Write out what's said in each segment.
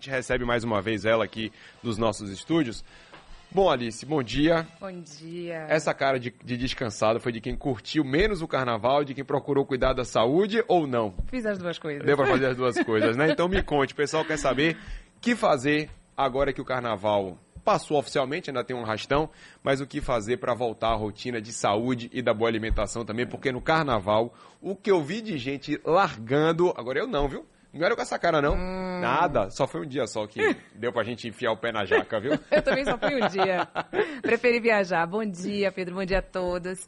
A gente recebe mais uma vez ela aqui nos nossos estúdios. Bom, Alice, bom dia. Bom dia. Essa cara de, de descansado foi de quem curtiu menos o carnaval, de quem procurou cuidar da saúde ou não? Fiz as duas coisas. Deu pra fazer as duas coisas, né? Então me conte, o pessoal quer saber o que fazer agora que o carnaval passou oficialmente, ainda tem um rastão, mas o que fazer para voltar à rotina de saúde e da boa alimentação também, porque no carnaval, o que eu vi de gente largando, agora eu não, viu? Não era com essa cara, não. Hum. Nada. Só foi um dia só que deu pra gente enfiar o pé na jaca, viu? Eu também só fui um dia. Preferi viajar. Bom dia, Pedro. Bom dia a todos.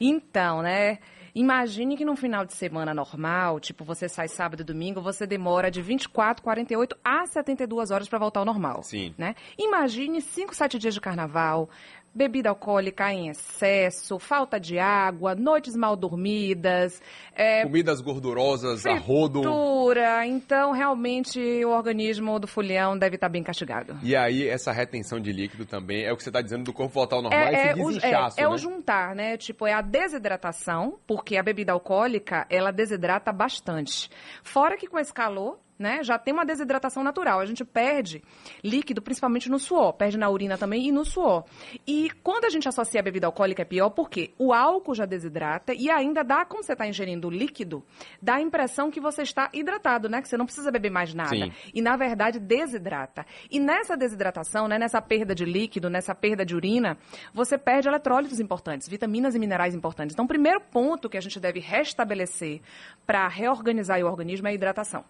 Então, né? Imagine que num final de semana normal, tipo você sai sábado e domingo, você demora de 24, 48 a 72 horas para voltar ao normal. Sim. Né? Imagine 5, 7 dias de carnaval, bebida alcoólica em excesso, falta de água, noites mal dormidas. É, Comidas gordurosas, fritura, a rodo. Então, realmente, o organismo do folião deve estar bem castigado. E aí, essa retenção de líquido também é o que você está dizendo do corpo voltar ao normal, é, esse desinchaço, é, é, né? o juntar, né? Tipo, é a desidratação, porque a bebida alcoólica, ela desidrata bastante. Fora que com esse calor, né? Já tem uma desidratação natural. A gente perde líquido, principalmente no suor, perde na urina também e no suor. E quando a gente associa a bebida alcoólica é pior porque o álcool já desidrata e ainda dá, como você está ingerindo líquido, dá a impressão que você está hidratado, né? Que você não precisa beber mais nada. Sim. E na verdade desidrata. E nessa desidratação, né, nessa perda de líquido, nessa perda de urina, você perde eletrólitos importantes, vitaminas e minerais importantes. Então, o primeiro ponto que a gente deve restabelecer para reorganizar o organismo é a hidratação.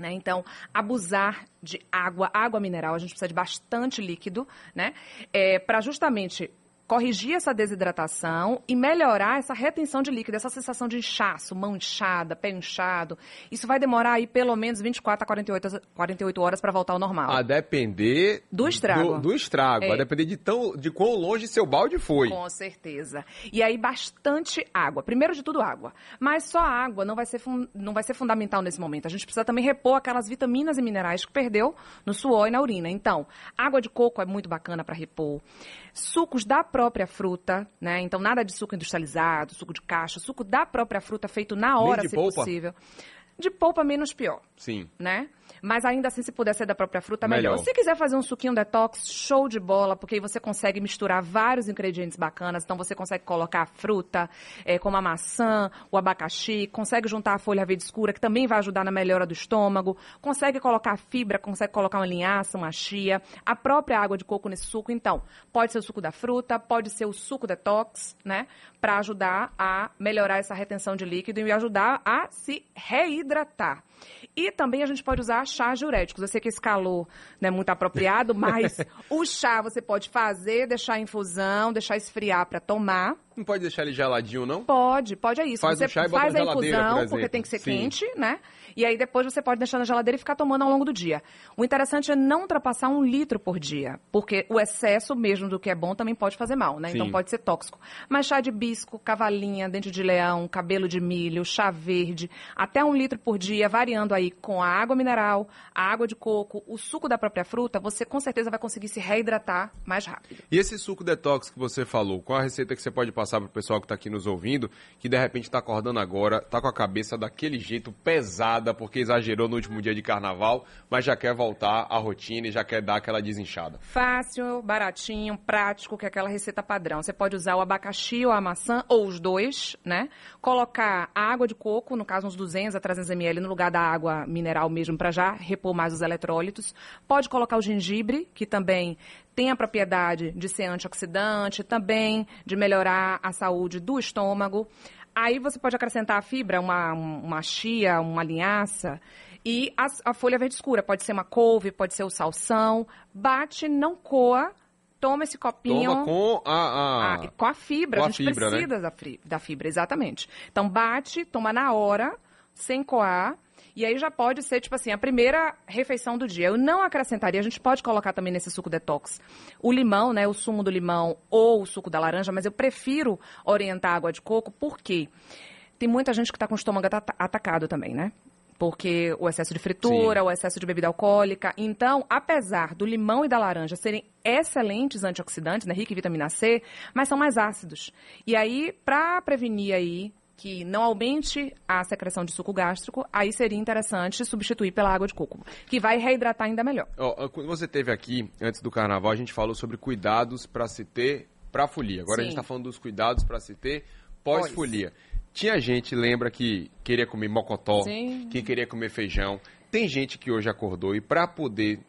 Né? Então, abusar de água, água mineral, a gente precisa de bastante líquido, né? É, para justamente corrigir essa desidratação e melhorar essa retenção de líquido, essa sensação de inchaço, mão inchada, pé inchado. Isso vai demorar aí pelo menos 24 a 48, 48 horas para voltar ao normal. A depender do estrago. Do, do estrago, é. a depender de, tão, de quão longe seu balde foi. Com certeza. E aí bastante água. Primeiro de tudo água. Mas só água não vai ser não vai ser fundamental nesse momento. A gente precisa também repor aquelas vitaminas e minerais que perdeu no suor e na urina. Então, água de coco é muito bacana para repor. Sucos da própria fruta, né? Então nada de suco industrializado, suco de caixa, suco da própria fruta feito na hora, se polpa. possível. De polpa menos pior. Sim. Né? Mas ainda assim, se puder ser da própria fruta, melhor. melhor. Se quiser fazer um suquinho detox, show de bola, porque aí você consegue misturar vários ingredientes bacanas. Então você consegue colocar a fruta, é, como a maçã, o abacaxi, consegue juntar a folha verde escura, que também vai ajudar na melhora do estômago, consegue colocar fibra, consegue colocar uma linhaça, uma chia, a própria água de coco nesse suco. Então, pode ser o suco da fruta, pode ser o suco detox, né? Para ajudar a melhorar essa retenção de líquido e ajudar a se reidratar. E também a gente pode usar chás diuréticos. Eu sei que esse calor não é muito apropriado, mas o chá você pode fazer, deixar em infusão, deixar esfriar para tomar. Não pode deixar ele geladinho, não? Pode, pode é isso. Faz você o chá e faz a infusão, porque tem que ser Sim. quente, né? E aí depois você pode deixar na geladeira e ficar tomando ao longo do dia. O interessante é não ultrapassar um litro por dia, porque o excesso mesmo do que é bom também pode fazer mal, né? Então Sim. pode ser tóxico. Mas chá de bisco, cavalinha, dente de leão, cabelo de milho, chá verde, até um litro por dia, variando aí com a água mineral, a água de coco, o suco da própria fruta, você com certeza vai conseguir se reidratar mais rápido. E esse suco detox que você falou, qual a receita que você pode passar para o pessoal que está aqui nos ouvindo, que de repente está acordando agora, está com a cabeça daquele jeito pesada, porque exagerou no último dia de carnaval, mas já quer voltar à rotina e já quer dar aquela desinchada? Fácil, baratinho, prático, que é aquela receita padrão. Você pode usar o abacaxi ou a maçã, ou os dois, né? Colocar a água de coco, no caso uns 200 a 300 ml, no lugar da água mineral mesmo, para já repor mais os eletrólitos. Pode colocar o gengibre, que também tem a propriedade de ser antioxidante, também de melhorar a saúde do estômago. Aí você pode acrescentar a fibra, uma, uma chia, uma linhaça. E a, a folha verde escura, pode ser uma couve, pode ser o salsão. Bate, não coa, toma esse copinho. Toma com a... a... Ah, com a fibra, com a, a gente fibra, precisa da, fri- da fibra, exatamente. Então bate, toma na hora, sem coar. E aí já pode ser, tipo assim, a primeira refeição do dia. Eu não acrescentaria, a gente pode colocar também nesse suco detox o limão, né? O sumo do limão ou o suco da laranja, mas eu prefiro orientar a água de coco porque tem muita gente que está com o estômago ata- atacado também, né? Porque o excesso de fritura, o excesso de bebida alcoólica. Então, apesar do limão e da laranja serem excelentes antioxidantes, né, rica em vitamina C, mas são mais ácidos. E aí, para prevenir aí que não aumente a secreção de suco gástrico, aí seria interessante substituir pela água de coco, que vai reidratar ainda melhor. Oh, quando você teve aqui, antes do carnaval, a gente falou sobre cuidados para se ter para folia. Agora Sim. a gente está falando dos cuidados para se ter pós-folia. Tinha gente, lembra, que queria comer mocotó, Sim. que queria comer feijão. Tem gente que hoje acordou e para poder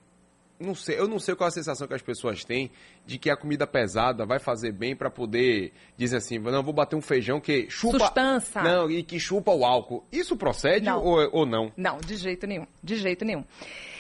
não sei, eu não sei qual a sensação que as pessoas têm de que a comida pesada vai fazer bem para poder dizer assim, não, vou bater um feijão que chupa... Sustância. Não, e que chupa o álcool. Isso procede não. Ou, ou não? Não, de jeito nenhum, de jeito nenhum.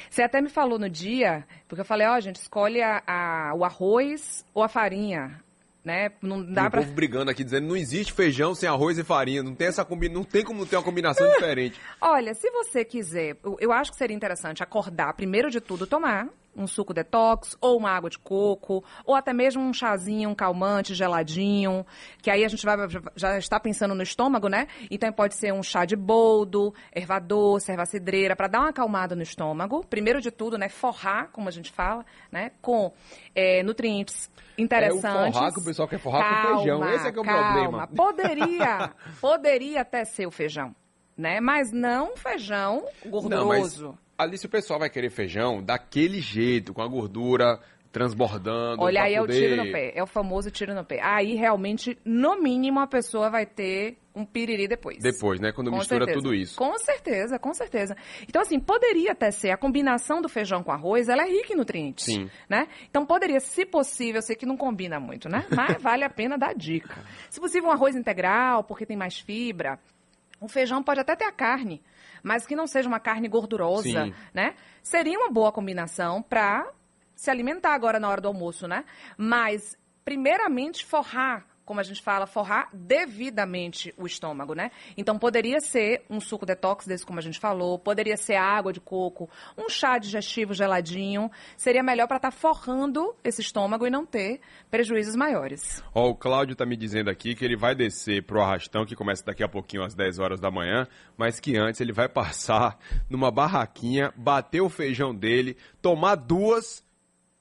Você até me falou no dia, porque eu falei, ó, oh, gente, escolhe a, a, o arroz ou a farinha né? Não dá para. povo brigando aqui dizendo não existe feijão sem arroz e farinha, não tem essa combi... não tem como ter uma combinação diferente. Olha, se você quiser, eu acho que seria interessante acordar primeiro de tudo tomar um suco detox, ou uma água de coco, ou até mesmo um chazinho, um calmante geladinho, que aí a gente vai, já está pensando no estômago, né? Então pode ser um chá de boldo, erva doce, erva cidreira, para dar uma acalmada no estômago. Primeiro de tudo, né? Forrar, como a gente fala, né? Com é, nutrientes interessantes. É o forrar que o pessoal quer forrar calma, com feijão. Esse é que é o calma. problema. Poderia, poderia até ser o feijão, né? Mas não feijão gorduroso. Não, mas ali se o pessoal vai querer feijão daquele jeito, com a gordura transbordando. Olha, aí poder... é o tiro no pé, é o famoso tiro no pé. Aí realmente, no mínimo, a pessoa vai ter um piriri depois. Depois, né? Quando com mistura certeza. tudo isso. Com certeza, com certeza. Então, assim, poderia até ser a combinação do feijão com arroz, ela é rica em nutrientes. Sim. Né? Então, poderia, se possível, eu sei que não combina muito, né? Mas vale a pena dar dica. Se possível, um arroz integral, porque tem mais fibra. O feijão pode até ter a carne, mas que não seja uma carne gordurosa, Sim. né? Seria uma boa combinação para se alimentar agora na hora do almoço, né? Mas, primeiramente, forrar como a gente fala, forrar devidamente o estômago, né? Então poderia ser um suco detox desse, como a gente falou, poderia ser água de coco, um chá digestivo geladinho, seria melhor para estar tá forrando esse estômago e não ter prejuízos maiores. Ó, o Cláudio tá me dizendo aqui que ele vai descer pro arrastão, que começa daqui a pouquinho às 10 horas da manhã, mas que antes ele vai passar numa barraquinha, bater o feijão dele, tomar duas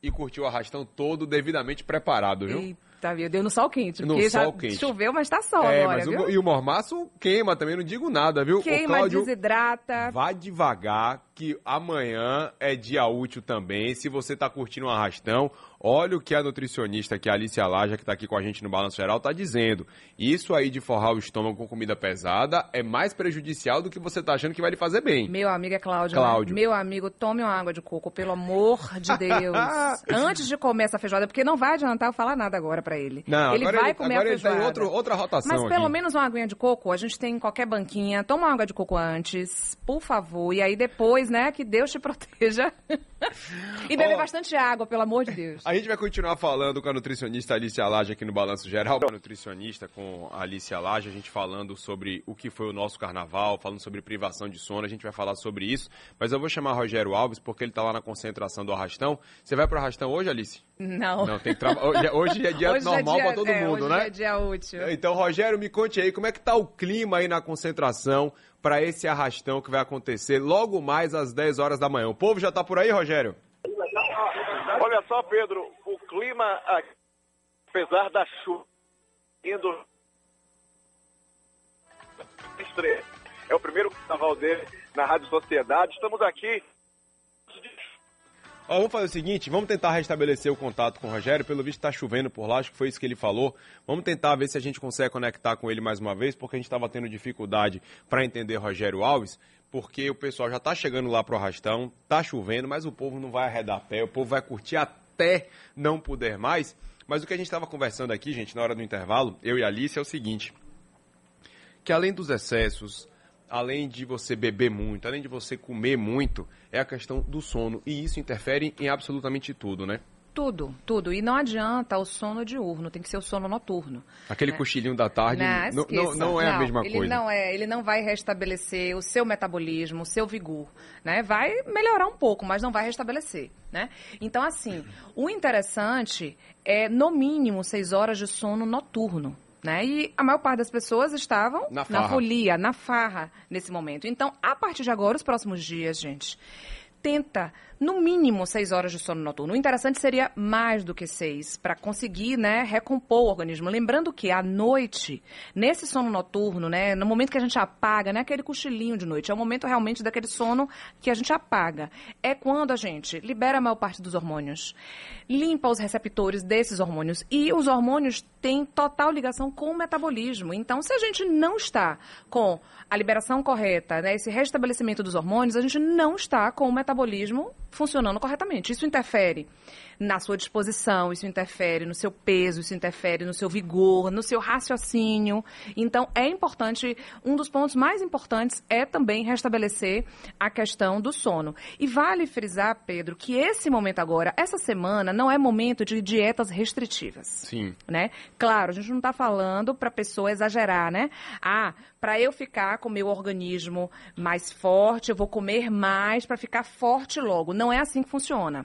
e curtir o arrastão todo devidamente preparado, viu? Eita. Tá, viu? Deu no sol quente. No sol quente. Choveu, mas tá sol é, agora, viu? O, e o mormaço queima também, não digo nada, viu? Queima, Cláudio, desidrata. Vá devagar, que amanhã é dia útil também. Se você tá curtindo um arrastão, olha o que a nutricionista, que é a Alicia Laja, que tá aqui com a gente no Balanço Geral, tá dizendo. Isso aí de forrar o estômago com comida pesada é mais prejudicial do que você tá achando que vai lhe fazer bem. Meu amigo é Cláudio. Né? Cláudio. Meu amigo, tome uma água de coco, pelo amor de Deus. Antes de comer essa feijoada, porque não vai adiantar eu falar nada agora para ele. Não, ele vai ele, comer agora a feijoada. Ele tem outro, outra rotação Mas pelo aqui. menos uma aguinha de coco, a gente tem em qualquer banquinha. Toma uma água de coco antes, por favor. E aí depois, né, que Deus te proteja. e beber oh, bastante água, pelo amor de Deus. A gente vai continuar falando com a nutricionista Alicia Laje aqui no Balanço Geral. A nutricionista com a Alicia Laje, a gente falando sobre o que foi o nosso carnaval, falando sobre privação de sono, a gente vai falar sobre isso. Mas eu vou chamar Rogério Alves, porque ele tá lá na concentração do Arrastão. Você vai pro Arrastão hoje, Alice? Não. Não, tem que trabalhar. Hoje é dia hoje é normal é para todo é, mundo, hoje né? É dia útil. Então, Rogério, me conte aí como é que tá o clima aí na concentração para esse arrastão que vai acontecer logo mais às 10 horas da manhã. O povo já tá por aí, Rogério? Olha só, Pedro, o clima, apesar da chuva indo é o primeiro carnaval dele na Rádio Sociedade. Estamos aqui Ó, vamos fazer o seguinte, vamos tentar restabelecer o contato com o Rogério. Pelo visto está chovendo por lá, acho que foi isso que ele falou. Vamos tentar ver se a gente consegue conectar com ele mais uma vez, porque a gente estava tendo dificuldade para entender Rogério Alves, porque o pessoal já está chegando lá pro arrastão, tá chovendo, mas o povo não vai arredar pé, o povo vai curtir até não poder mais. Mas o que a gente estava conversando aqui, gente, na hora do intervalo, eu e a Alice, é o seguinte: que além dos excessos, além de você beber muito, além de você comer muito, é a questão do sono. E isso interfere em absolutamente tudo, né? Tudo, tudo. E não adianta o sono diurno, tem que ser o sono noturno. Aquele né? cochilinho da tarde não, não, não é não, a mesma ele coisa. Não é, ele não vai restabelecer o seu metabolismo, o seu vigor. Né? Vai melhorar um pouco, mas não vai restabelecer. Né? Então, assim, o interessante é, no mínimo, seis horas de sono noturno. Né? E a maior parte das pessoas estavam na, na folia, na farra nesse momento. Então, a partir de agora, os próximos dias, gente, tenta no mínimo seis horas de sono noturno. O interessante seria mais do que seis, para conseguir né, recompor o organismo. Lembrando que à noite, nesse sono noturno, né, no momento que a gente apaga, não é aquele cochilinho de noite, é o momento realmente daquele sono que a gente apaga. É quando a gente libera a maior parte dos hormônios, limpa os receptores desses hormônios. E os hormônios têm total ligação com o metabolismo. Então, se a gente não está com a liberação correta, né, esse restabelecimento dos hormônios, a gente não está com o metabolismo funcionando corretamente. Isso interfere na sua disposição, isso interfere no seu peso, isso interfere no seu vigor, no seu raciocínio. Então, é importante, um dos pontos mais importantes é também restabelecer a questão do sono. E vale frisar, Pedro, que esse momento agora, essa semana, não é momento de dietas restritivas. Sim. Né? Claro, a gente não está falando para a pessoa exagerar, né? Ah, para eu ficar com o meu organismo mais forte, eu vou comer mais para ficar forte logo. Não é assim que funciona.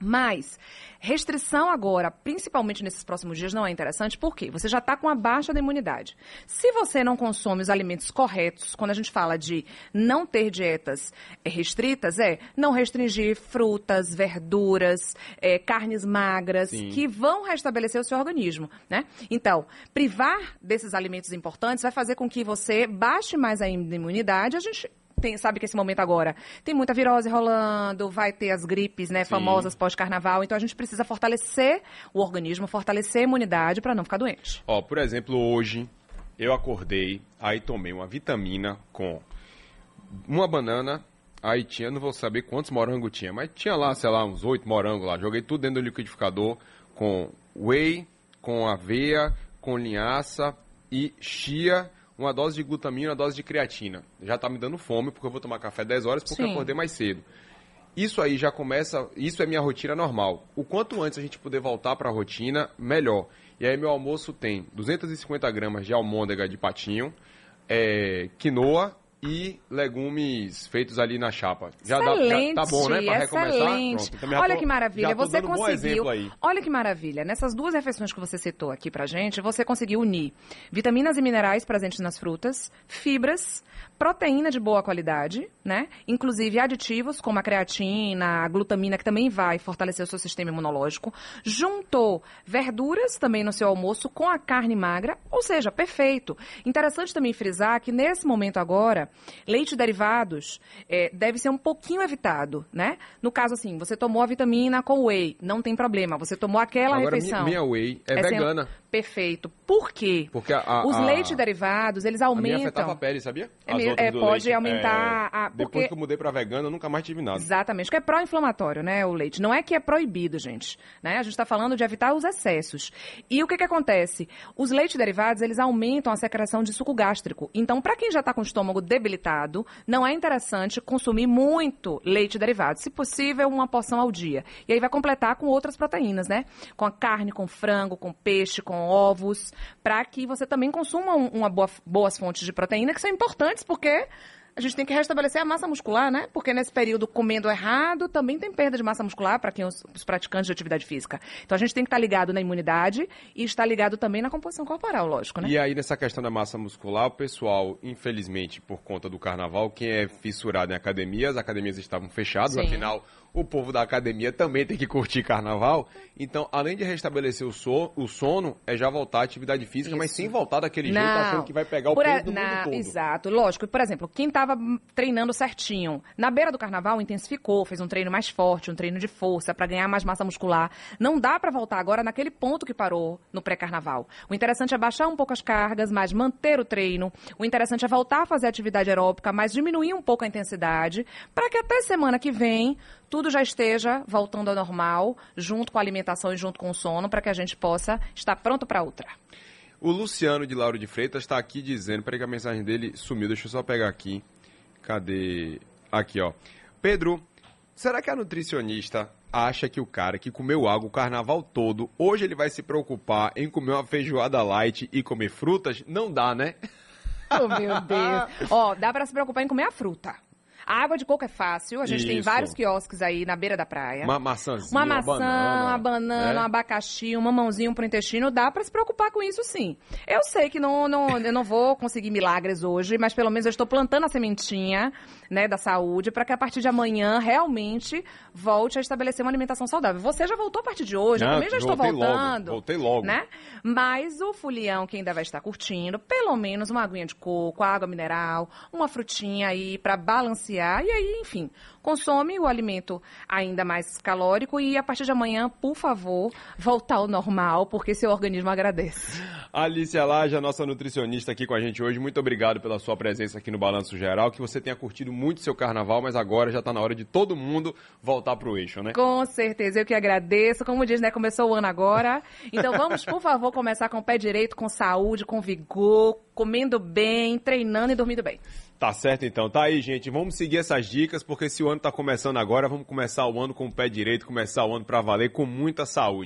Mas restrição agora, principalmente nesses próximos dias, não é interessante, porque você já está com a baixa da imunidade. Se você não consome os alimentos corretos, quando a gente fala de não ter dietas restritas, é não restringir frutas, verduras, é, carnes magras, Sim. que vão restabelecer o seu organismo, né? Então, privar desses alimentos importantes vai fazer com que você baixe mais a imunidade. A gente tem, sabe que esse momento agora tem muita virose rolando, vai ter as gripes, né, Sim. famosas pós-carnaval, então a gente precisa fortalecer o organismo, fortalecer a imunidade para não ficar doente. Ó, por exemplo, hoje eu acordei, aí tomei uma vitamina com uma banana, aí tinha, não vou saber quantos morangos tinha, mas tinha lá, sei lá, uns oito morangos lá, joguei tudo dentro do liquidificador com whey, com aveia, com linhaça e chia uma dose de glutamina, uma dose de creatina. Já está me dando fome, porque eu vou tomar café 10 horas, porque Sim. eu acordei mais cedo. Isso aí já começa, isso é minha rotina normal. O quanto antes a gente puder voltar para a rotina, melhor. E aí meu almoço tem 250 gramas de almôndega de patinho, é, quinoa e legumes feitos ali na chapa. Já excelente, dá, já tá bom, né? Para recomeçar. Pronto, olha tô, que maravilha, você conseguiu. Um olha que maravilha. Nessas duas refeições que você citou aqui pra gente, você conseguiu unir vitaminas e minerais presentes nas frutas, fibras, proteína de boa qualidade, né? Inclusive aditivos como a creatina, a glutamina, que também vai fortalecer o seu sistema imunológico. Juntou verduras também no seu almoço com a carne magra, ou seja, perfeito. Interessante também frisar que nesse momento agora, leite derivados é, deve ser um pouquinho evitado, né? No caso assim, você tomou a vitamina com whey, não tem problema. Você tomou aquela agora, refeição. Minha, minha whey é, é vegana. Sem... Perfeito. Por quê? Porque a, a, os leites derivados, eles aumentam. A minha afetava a pele, sabia? É, é pode leite. aumentar é, a. Porque... Depois que eu mudei para vegano, eu nunca mais tive nada. Exatamente. Porque é pró-inflamatório, né, o leite. Não é que é proibido, gente. Né? A gente está falando de evitar os excessos. E o que, que acontece? Os leites derivados, eles aumentam a secreção de suco gástrico. Então, para quem já está com o estômago debilitado, não é interessante consumir muito leite derivado. Se possível, uma porção ao dia. E aí vai completar com outras proteínas, né? Com a carne, com frango, com peixe, com ovos para que você também consuma uma boa, boas fontes de proteína, que são importantes porque a gente tem que restabelecer a massa muscular, né? Porque nesse período comendo errado também tem perda de massa muscular para quem os, os, praticantes de atividade física. Então a gente tem que estar tá ligado na imunidade e estar ligado também na composição corporal, lógico, né? E aí nessa questão da massa muscular, o pessoal, infelizmente, por conta do carnaval, quem é fissurado em academias, as academias estavam fechadas, Sim. afinal o povo da academia também tem que curtir carnaval. Então, além de restabelecer o, so, o sono, é já voltar à atividade física, Isso. mas sem voltar daquele não. jeito achando que vai pegar o por peso a, do na, mundo todo. Exato, lógico. Por exemplo, quem estava treinando certinho, na beira do carnaval intensificou, fez um treino mais forte, um treino de força para ganhar mais massa muscular. Não dá para voltar agora naquele ponto que parou no pré-carnaval. O interessante é baixar um pouco as cargas, mas manter o treino. O interessante é voltar a fazer atividade aeróbica, mas diminuir um pouco a intensidade, para que até semana que vem tudo já esteja voltando ao normal, junto com a alimentação e junto com o sono, para que a gente possa estar pronto para outra. O Luciano de Lauro de Freitas está aqui dizendo, peraí que a mensagem dele sumiu, deixa eu só pegar aqui. Cadê? Aqui, ó. Pedro, será que a nutricionista acha que o cara que comeu água o carnaval todo, hoje ele vai se preocupar em comer uma feijoada light e comer frutas? Não dá, né? Oh, meu Deus. Ó, dá para se preocupar em comer a fruta. A água de coco é fácil, a gente tem Isso. vários quiosques aí na beira da praia. Uma maçãzinha, Uma maçã, banana, uma banana, é? um abacaxi, um mamãozinho pro intestino, dá pra se preocupar com isso sim. Eu sei que não, não, eu não vou conseguir milagres hoje, mas pelo menos eu estou plantando a sementinha, né, da saúde, para que a partir de amanhã realmente volte a estabelecer uma alimentação saudável. Você já voltou a partir de hoje, eu Não, também já estou voltei logo, voltando. voltei logo. Né? Mas o fulião que ainda vai estar curtindo, pelo menos uma aguinha de coco, água mineral, uma frutinha aí para balancear e aí, enfim, consome o alimento ainda mais calórico e a partir de amanhã, por favor, voltar ao normal, porque seu organismo agradece. Alicia Laja, nossa nutricionista aqui com a gente hoje, muito obrigado pela sua presença aqui no Balanço Geral, que você tenha curtido muito seu carnaval, mas agora já está na hora de todo mundo voltar pro eixo, né? Com certeza, eu que agradeço. Como diz, né, começou o ano agora. Então vamos, por favor, começar com o pé direito, com saúde, com vigor, comendo bem, treinando e dormindo bem. Tá certo então, tá aí gente, vamos seguir essas dicas, porque se o ano tá começando agora, vamos começar o ano com o pé direito, começar o ano pra valer com muita saúde.